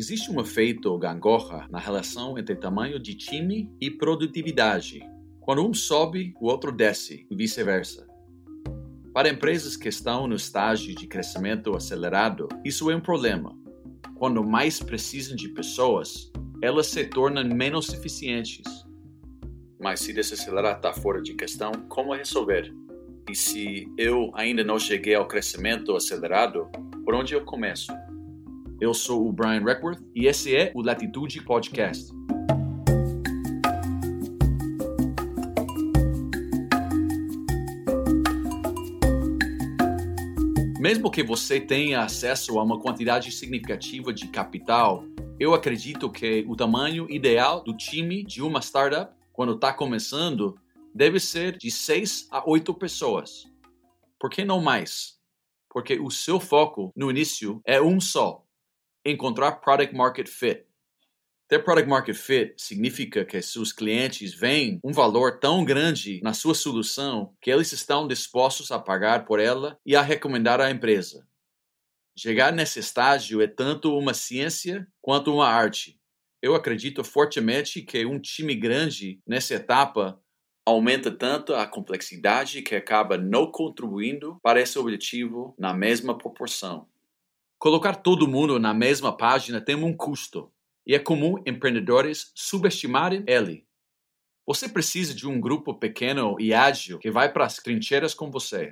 Existe um efeito gangorra na relação entre tamanho de time e produtividade. Quando um sobe, o outro desce, e vice-versa. Para empresas que estão no estágio de crescimento acelerado, isso é um problema. Quando mais precisam de pessoas, elas se tornam menos eficientes. Mas se desacelerar está fora de questão, como resolver? E se eu ainda não cheguei ao crescimento acelerado, por onde eu começo? Eu sou o Brian Reckworth e esse é o Latitude Podcast. Mesmo que você tenha acesso a uma quantidade significativa de capital, eu acredito que o tamanho ideal do time de uma startup, quando está começando, deve ser de 6 a 8 pessoas. Por que não mais? Porque o seu foco no início é um só: encontrar product market fit. Ter product market fit significa que seus clientes veem um valor tão grande na sua solução que eles estão dispostos a pagar por ela e a recomendar à empresa. Chegar nesse estágio é tanto uma ciência quanto uma arte. Eu acredito fortemente que um time grande nessa etapa aumenta tanto a complexidade que acaba não contribuindo para esse objetivo na mesma proporção. Colocar todo mundo na mesma página tem um custo, e é comum empreendedores subestimarem ele. Você precisa de um grupo pequeno e ágil que vai para as trincheiras com você.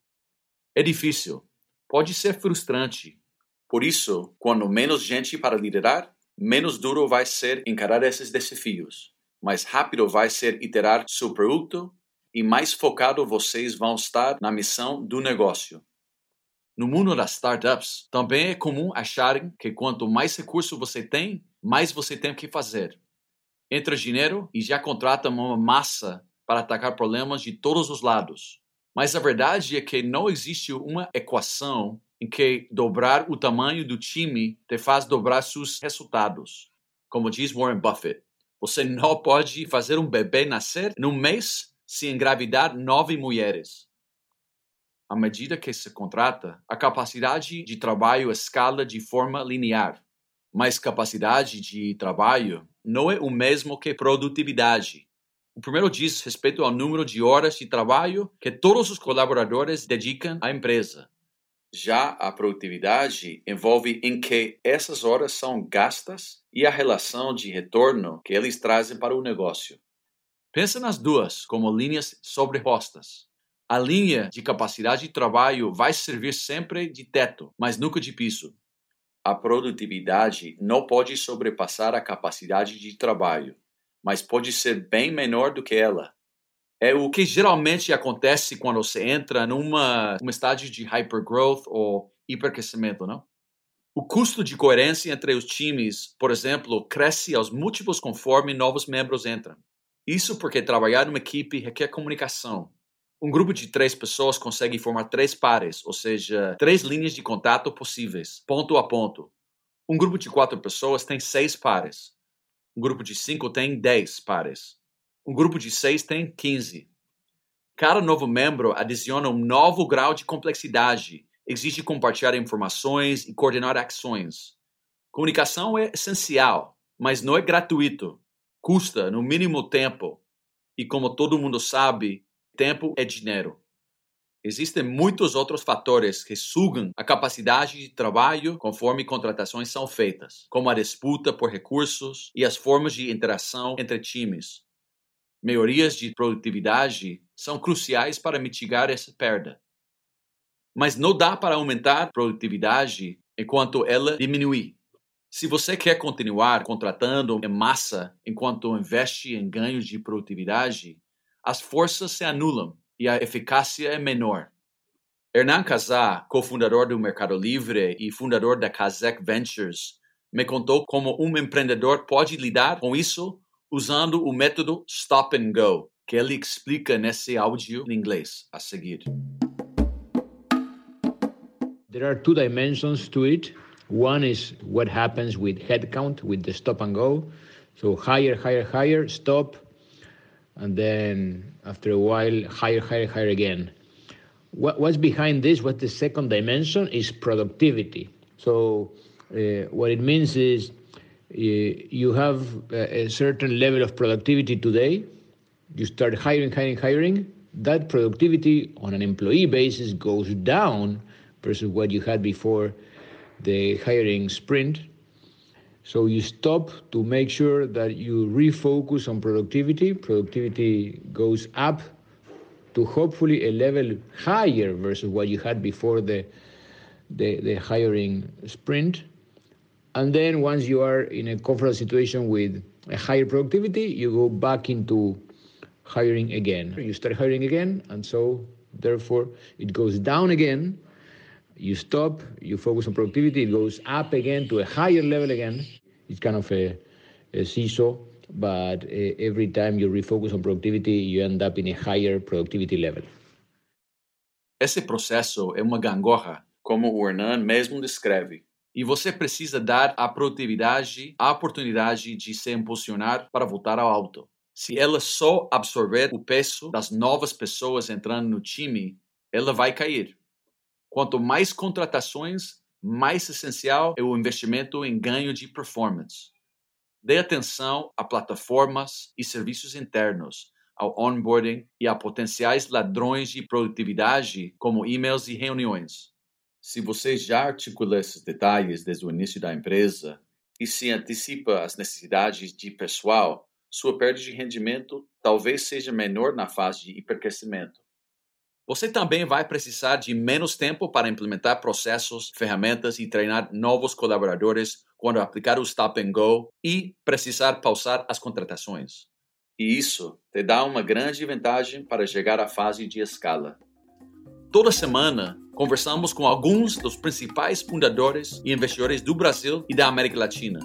É difícil, pode ser frustrante. Por isso, quando menos gente para liderar, menos duro vai ser encarar esses desafios. Mais rápido vai ser iterar seu produto e mais focado vocês vão estar na missão do negócio. No mundo das startups, também é comum acharem que quanto mais recurso você tem, mais você tem que fazer. Entra dinheiro e já contrata uma massa para atacar problemas de todos os lados. Mas a verdade é que não existe uma equação em que dobrar o tamanho do time te faz dobrar seus resultados. Como diz Warren Buffett, você não pode fazer um bebê nascer num mês se engravidar nove mulheres à medida que se contrata, a capacidade de trabalho escala de forma linear, mas capacidade de trabalho não é o mesmo que produtividade. O primeiro diz respeito ao número de horas de trabalho que todos os colaboradores dedicam à empresa. Já a produtividade envolve em que essas horas são gastas e a relação de retorno que eles trazem para o negócio. Pense nas duas como linhas sobrepostas. A linha de capacidade de trabalho vai servir sempre de teto, mas nunca de piso. A produtividade não pode sobrepassar a capacidade de trabalho, mas pode ser bem menor do que ela. É o que geralmente acontece quando você entra numa um estágio de hypergrowth ou hipercrescimento, não? O custo de coerência entre os times, por exemplo, cresce aos múltiplos conforme novos membros entram. Isso porque trabalhar numa equipe requer comunicação, um grupo de três pessoas consegue formar três pares, ou seja, três linhas de contato possíveis, ponto a ponto. Um grupo de quatro pessoas tem seis pares. Um grupo de cinco tem dez pares. Um grupo de seis tem quinze. Cada novo membro adiciona um novo grau de complexidade, exige compartilhar informações e coordenar ações. Comunicação é essencial, mas não é gratuito. Custa, no mínimo, tempo. E como todo mundo sabe, tempo é dinheiro. Existem muitos outros fatores que sugam a capacidade de trabalho conforme contratações são feitas, como a disputa por recursos e as formas de interação entre times. Melhorias de produtividade são cruciais para mitigar essa perda. Mas não dá para aumentar a produtividade enquanto ela diminuir. Se você quer continuar contratando em massa enquanto investe em ganhos de produtividade, as forças se anulam e a eficácia é menor. Hernan Casá, cofundador do Mercado Livre e fundador da Kazek Ventures, me contou como um empreendedor pode lidar com isso usando o método Stop and Go, que ele explica nesse áudio em inglês a seguir. There are two dimensions to it. One is what happens with headcount, with the stop and go. So higher, higher, higher, stop, and then after a while, higher, higher, higher again. What, what's behind this? What the second dimension is productivity. So uh, what it means is you have a certain level of productivity today. You start hiring, hiring, hiring. That productivity on an employee basis goes down versus what you had before the hiring sprint. So you stop to make sure that you refocus on productivity. Productivity goes up to hopefully a level higher versus what you had before the, the, the hiring sprint. And then once you are in a comfortable situation with a higher productivity, you go back into hiring again. You start hiring again, and so therefore it goes down again. You stop, you focus on productivity, it goes up again to a higher level again. It's kind of a, a seesaw, but uh, every time you refocus on productivity, you end up in a higher productivity level. Esse processo é uma gangorra, como o Hernan mesmo descreve. E você precisa dar à produtividade a oportunidade de se impulsionar para voltar ao alto. Se ela só absorver o peso das novas pessoas entrando no time, ela vai cair. Quanto mais contratações, mais essencial é o investimento em ganho de performance. Dê atenção a plataformas e serviços internos, ao onboarding e a potenciais ladrões de produtividade, como e-mails e reuniões. Se você já articula esses detalhes desde o início da empresa e se antecipa às necessidades de pessoal, sua perda de rendimento talvez seja menor na fase de hipercrescimento. Você também vai precisar de menos tempo para implementar processos, ferramentas e treinar novos colaboradores quando aplicar o Stop and Go e precisar pausar as contratações. E isso te dá uma grande vantagem para chegar à fase de escala. Toda semana, conversamos com alguns dos principais fundadores e investidores do Brasil e da América Latina.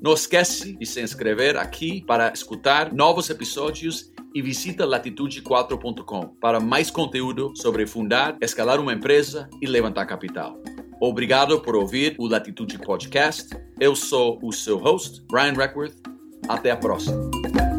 Não esquece de se inscrever aqui para escutar novos episódios e visita latitude4.com para mais conteúdo sobre fundar, escalar uma empresa e levantar capital. Obrigado por ouvir o Latitude Podcast. Eu sou o seu host, Brian Reckworth. Até a próxima.